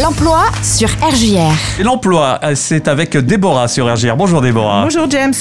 L'emploi sur RJR. Et l'emploi, euh, c'est avec Déborah sur RGR. Bonjour Déborah. Bonjour James.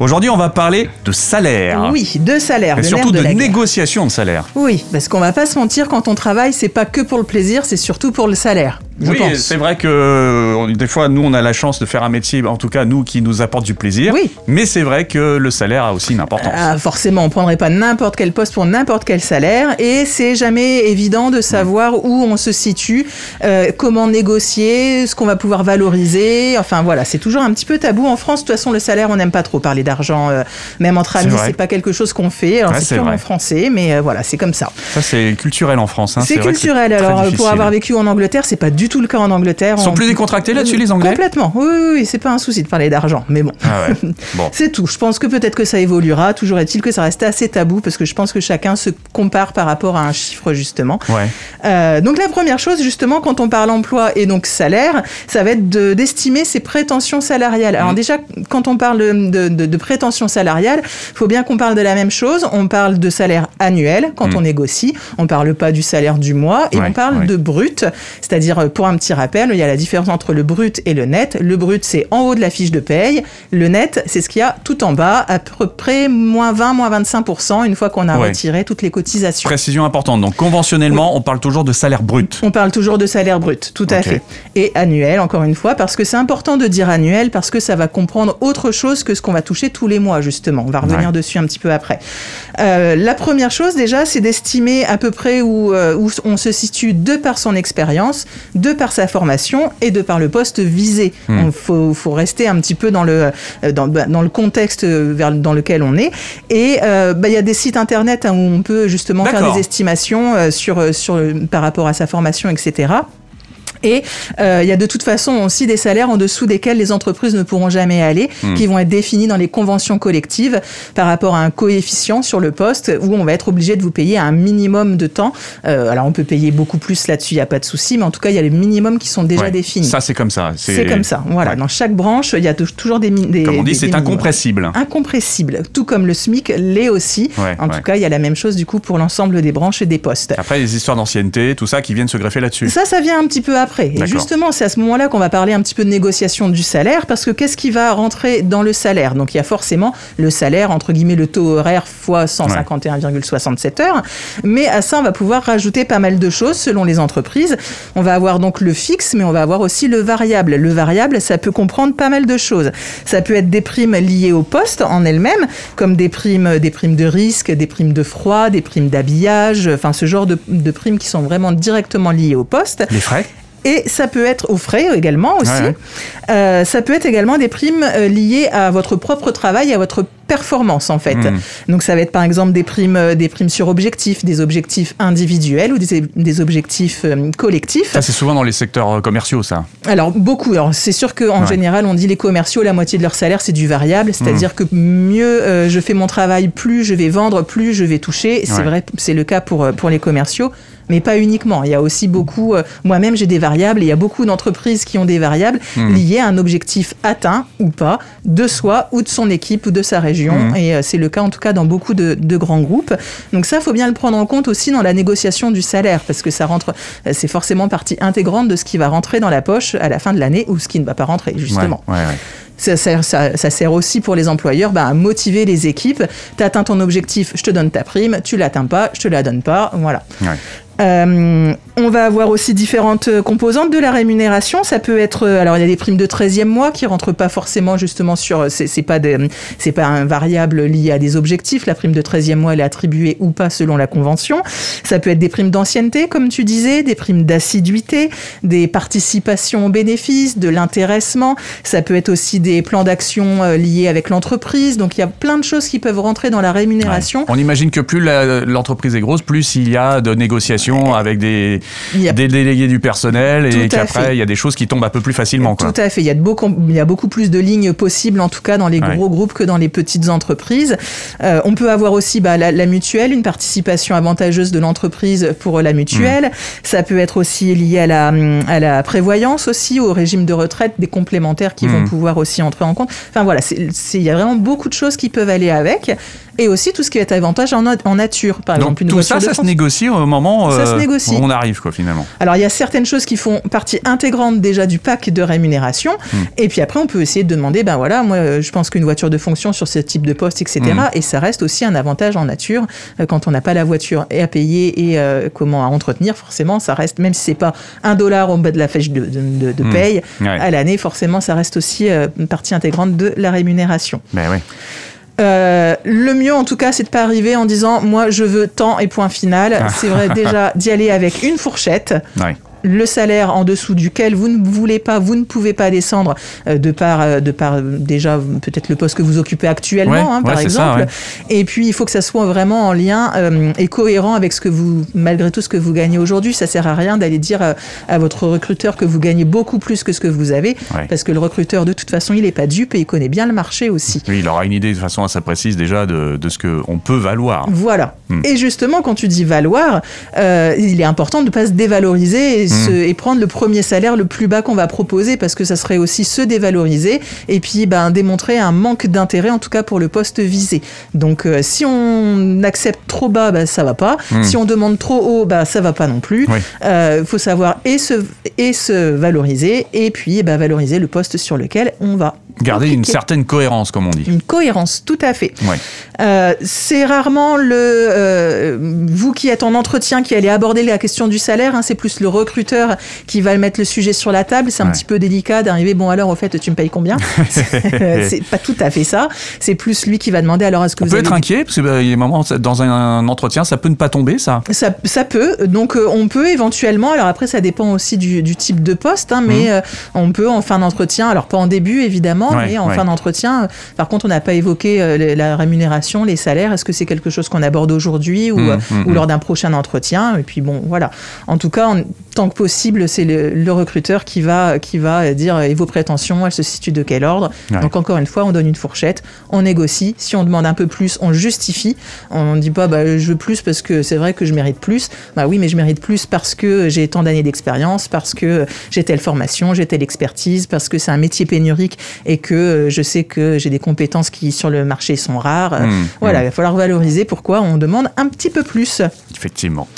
Aujourd'hui, on va parler de salaire. Oui, de salaire. Et le surtout de, négociation de salaire. Oui, parce qu'on va pas se mentir, quand on travaille, c'est pas que pour le plaisir, c'est surtout pour le salaire. Je oui, c'est vrai que euh, des fois, nous, on a la chance de faire un métier, en tout cas, nous, qui nous apporte du plaisir. Oui. Mais c'est vrai que le salaire a aussi une importance. Ah, forcément, on prendrait pas n'importe quel poste pour n'importe quel salaire, et c'est jamais évident de savoir où on se situe, euh, comment négocier, ce qu'on va pouvoir valoriser. Enfin voilà, c'est toujours un petit peu tabou en France. De toute façon, le salaire, on n'aime pas trop parler d'argent, euh, même entre amis, c'est pas quelque chose qu'on fait. Alors Ouais, c'est purement français, mais euh, voilà, c'est comme ça. Ça, c'est culturel en France. hein. c'est culturel. Alors, pour avoir vécu en Angleterre, c'est pas du tout le cas en Angleterre. Ils sont On- plus décontractés là-dessus, les Anglais Complètement. Oui, oui, oui, c'est pas un souci de parler d'argent, mais bon. Ah ouais. Bon. C'est tout. Je pense que peut-être que ça évoluera. Toujours est-il que ça reste assez tabou parce que je pense que chacun se compare par rapport à un chiffre justement. Ouais. Euh, donc la première chose justement quand on parle emploi et donc salaire, ça va être de- d'estimer ses prétentions salariales. Alors Mhm. déjà quand on parle de, de, de prétentions salariales, faut bien qu'on parle de la même chose. On parle de salaire annuel quand Mhm. on négocie. On parle pas du salaire du mois et Ouais, on parle de brut. C'est-à-dire euh, pour un petit rappel, il y a la différence entre le brut et le net. Le brut c'est en haut de la fiche de paye. Le net c'est ce qu'il y a tout en bas, à peu près moins 20, moins 25% une fois qu'on a Ouais. retiré toutes les cotisations. Précision importante. Donc, conventionnellement, on parle toujours de salaire brut. On parle toujours de salaire brut, tout à fait. Et annuel, encore une fois, parce que c'est important de dire annuel, parce que ça va comprendre autre chose que ce qu'on va toucher tous les mois, justement. On va revenir Ouais. dessus un petit peu après. Euh, la première chose, déjà, c'est d'estimer à peu près où, euh, où on se situe de par son expérience, de par sa formation et de par le poste visé. Hmm. Il faut, faut rester un petit peu dans le, euh, dans, bah, dans le contexte euh, vers, dans lequel on est. Et euh, bah, il y a des sites internet hein, où on peut justement faire des estimations euh, sur, sur, par rapport à sa formation, etc. Et euh, il y a de toute façon aussi des salaires en dessous desquels les entreprises ne pourront jamais aller, Hmm. qui vont être définis dans les conventions collectives par rapport à un coefficient sur le poste où on va être obligé de vous payer un minimum de temps. Euh, alors on peut payer beaucoup plus là-dessus, il n'y a pas de souci, mais en tout cas il y a les minimums qui sont déjà Ouais. définis. Ça, c'est comme ça. C'est comme ça. Voilà. Ouais. Dans chaque branche, il y a tou- toujours des, des Comme on dit, c'est incompressible. Incompressible, tout comme le SMIC l'est aussi. Ouais, en tout cas, il y a la même chose du coup pour l'ensemble des branches et des postes. Après, les histoires d'ancienneté, tout ça qui viennent se greffer là-dessus. Ça, ça vient un petit peu après. Et justement, c'est à ce moment-là qu'on va parler un petit peu de négociation du salaire, parce que qu'est-ce qui va rentrer dans le salaire? Donc, il y a forcément le salaire, entre guillemets, le taux horaire fois 151,67 heures. Mais à ça, on va pouvoir rajouter pas mal de choses selon les entreprises. On va avoir donc le fixe, mais on va avoir aussi le variable. Le variable, ça peut comprendre pas mal de choses. Ça peut être des primes liées au poste en elles-mêmes, comme des primes, des primes de risque, des primes de froid, des primes d'habillage, enfin ce genre de, de primes qui sont vraiment directement liées au poste. Les frais? Et ça peut être aux frais également aussi. Ouais, ouais. Euh, ça peut être également des primes euh, liées à votre propre travail, à votre performance en fait. Mhm. Donc ça va être par exemple des primes, euh, des primes sur objectifs, des objectifs individuels ou des, des objectifs euh, collectifs. Ça, c'est souvent dans les secteurs commerciaux, ça. Alors beaucoup. Alors c'est sûr qu'en Ouais. général, on dit les commerciaux, la moitié de leur salaire c'est du variable, c'est-à-dire que mieux euh, je fais mon travail, plus je vais vendre, plus je vais toucher. C'est vrai, c'est le cas pour pour les commerciaux. Mais pas uniquement. Il y a aussi beaucoup. euh, Moi-même, j'ai des variables. Et il y a beaucoup d'entreprises qui ont des variables Mhm. liées à un objectif atteint ou pas de soi ou de son équipe ou de sa région. Mhm. Et euh, c'est le cas en tout cas dans beaucoup de, de grands groupes. Donc ça, faut bien le prendre en compte aussi dans la négociation du salaire parce que ça rentre. euh, C'est forcément partie intégrante de ce qui va rentrer dans la poche à la fin de l'année ou ce qui ne va pas rentrer justement. Ouais, ouais, ouais. Ça, sert, ça, ça sert aussi pour les employeurs bah, à motiver les équipes. Tu atteins ton objectif, je te donne ta prime. Tu l'atteins pas, je te la donne pas. Voilà. Ouais. Euh, on va avoir aussi différentes euh, composantes de la rémunération. Ça peut être, euh, alors il y a des primes de 13e mois qui rentrent pas forcément justement sur, c'est pas c'est pas un variable lié à des objectifs. La prime de 13e mois elle est attribuée ou pas selon la convention. Ça peut être des primes d'ancienneté comme tu disais, des primes d'assiduité, des participations aux bénéfices, de l'intéressement. Ça peut être aussi des plans d'action liés avec l'entreprise. Donc il y a plein de choses qui peuvent rentrer dans la rémunération. On imagine que plus l'entreprise est grosse, plus il y a de négociations avec des, a des délégués du personnel et qu'après, il y a des choses qui tombent un peu plus facilement. Quoi. Tout à fait. Il y, a de beaucoup, il y a beaucoup plus de lignes possibles, en tout cas dans les Ouais. gros groupes que dans les petites entreprises. Euh, on peut avoir aussi bah, la, la mutuelle, une participation avantageuse de l'entreprise pour la mutuelle. Mmh. Ça peut être aussi lié à la, à la prévoyance aussi, au régime de retraite, des complémentaires qui vont Mmh. pouvoir aussi entrer en compte. Enfin voilà, il y a vraiment beaucoup de choses qui peuvent aller avec. Et aussi tout ce qui est avantage en, na- en nature, par Donc exemple. une tout ça, ça se négocie au moment Ça se euh, négocie. on arrive quoi finalement. Alors, il y a certaines choses qui font partie intégrante déjà du pack de rémunération. Hmm. Et puis après, on peut essayer de demander, ben voilà, moi, euh, je pense qu'une voiture de fonction sur ce type de poste, etc. Hmm. Et ça reste aussi un avantage en nature euh, quand on n'a pas la voiture et à payer et euh, comment à entretenir. Forcément, ça reste, même si c'est pas un dollar au bas de la fiche de, de- Hmm. paye, Ouais. à l'année, forcément, ça reste aussi euh, une partie intégrante de la rémunération. Ben oui. Euh, le mieux, en tout cas, c'est de pas arriver en disant moi je veux tant et point final. Ah. C'est vrai déjà d'y aller avec une fourchette. Ouais. Le salaire en dessous duquel vous ne voulez pas, vous ne pouvez pas descendre euh, de par, euh, de par déjà peut-être le poste que vous occupez actuellement, Ouais, hein, par ouais, c'est ça, exemple. ouais. Et puis il faut que ça soit vraiment en lien euh, et cohérent avec ce que vous, malgré tout ce que vous gagnez aujourd'hui. Ça sert à rien d'aller dire euh, à votre recruteur que vous gagnez beaucoup plus que ce que vous avez, parce que le recruteur de toute façon il est pas dupe et il connaît bien le marché aussi. Oui, il aura une idée de façon assez précise déjà de, de ce qu'on peut valoir. Voilà. Hmm. Et justement, quand tu dis valoir, euh, il est important de ne pas se dévaloriser et, se- et prendre le premier salaire le plus bas qu'on va proposer parce que ça serait aussi se dévaloriser et puis ben, démontrer un manque d'intérêt, en tout cas pour le poste visé. Donc, euh, si on accepte trop bas, ben, ça va pas. Hmm. Si on demande trop haut, ben, ça va pas non plus. Il Oui. faut savoir et se, et se valoriser et puis ben, valoriser le poste sur lequel on va. Garder une certaine cohérence, comme on dit. Une cohérence, tout à fait. Euh, c'est rarement le euh, vous qui êtes en entretien qui allez aborder la question du salaire. hein, c'est plus le qui va mettre le sujet sur la table. C'est un Ouais. petit peu délicat d'arriver. Bon alors, au fait, tu me payes combien? Euh, C'est pas tout à fait ça. C'est plus lui qui va demander. Alors, est-ce que On vous peut avez être inquiet, parce qu'il y a des moments, dans un, entretien, ça peut ne pas tomber, ça. Ça, ça peut, donc euh, on peut éventuellement, alors après ça dépend aussi du, du type de poste, hein, mais euh, on peut en fin d'entretien, alors pas en début évidemment. Ouais, mais en ouais. fin d'entretien, euh, par contre on n'a pas évoqué la rémunération, les salaires, est-ce que c'est quelque chose qu'on aborde aujourd'hui ou, mhm. ou lors d'un prochain entretien, et puis bon voilà, en tout cas, en- tant que possible, c'est le, le recruteur qui va, qui va dire, et vos prétentions, elles se situent de quel ordre, Ouais. donc encore une fois, on donne une fourchette, on négocie, si on demande un peu plus, on justifie, on ne dit pas bah, je veux plus parce que c'est vrai que je mérite plus. Bah oui, mais je mérite plus parce que j'ai tant d'années d'expérience, parce que j'ai telle formation, j'ai telle expertise, parce que c'est un métier pénurique et que euh, je sais que j'ai des compétences qui sur le marché sont rares. Mmh, voilà, mmh. il va falloir valoriser pourquoi on demande un petit peu plus. Effectivement.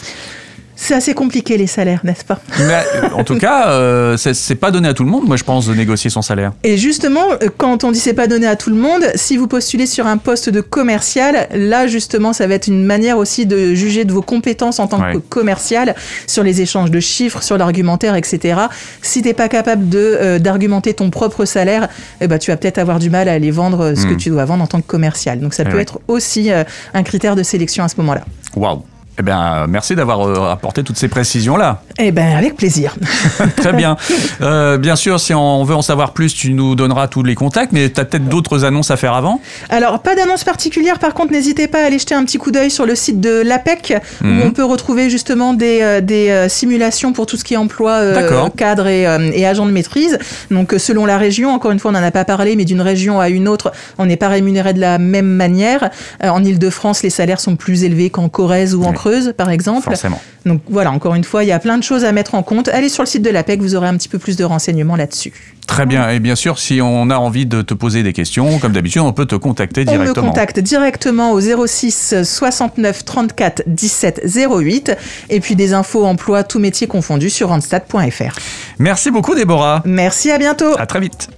C'est assez compliqué les salaires, n'est-ce pas? Mais, euh, en tout cas, euh, c'est pas donné à tout le monde, moi, je pense, de négocier son salaire. Et justement, euh, quand on dit c'est pas donné à tout le monde, si vous postulez sur un poste de commercial, là justement, ça va être une manière aussi de juger de vos compétences en tant Ouais. que commercial sur les échanges de chiffres, sur l'argumentaire, etc. Si t'es pas capable de euh, d'argumenter ton propre salaire, eh ben, tu vas peut-être avoir du mal à aller vendre ce que tu dois vendre en tant que commercial. Donc ça Eh peut ouais. être aussi euh, un critère de sélection à ce moment-là. Waouh. Eh bien, merci d'avoir euh, apporté toutes ces précisions-là. Eh ben avec plaisir. Très bien. Euh, bien sûr, si on veut en savoir plus, tu nous donneras tous les contacts, mais tu as peut-être d'autres annonces à faire avant? Alors, pas d'annonce particulière, par contre, n'hésitez pas à aller jeter un petit coup d'œil sur le site de l'APEC, Mhm. où on peut retrouver justement des, euh, des simulations pour tout ce qui est emploi euh, cadre et, et agent de maîtrise. Donc, selon la région, encore une fois, on n'en a pas parlé, mais d'une région à une autre, on n'est pas rémunéré de la même manière. En Ile-de-France, les salaires sont plus élevés qu'en Corrèze ou en Oui. Creuse, par exemple. Forcément. Donc, voilà, encore une fois, il y a plein de choses à mettre en compte. Allez sur le site de l'APEC, vous aurez un petit peu plus de renseignements là-dessus. Très bien. Et bien sûr, si on a envie de te poser des questions, comme d'habitude, on peut te contacter On me directement. contacte directement au 06 69 34 17 08 et puis des infos emploi tout métier confondu sur randstad.fr. Merci beaucoup, Déborah. Merci, à bientôt. À très vite.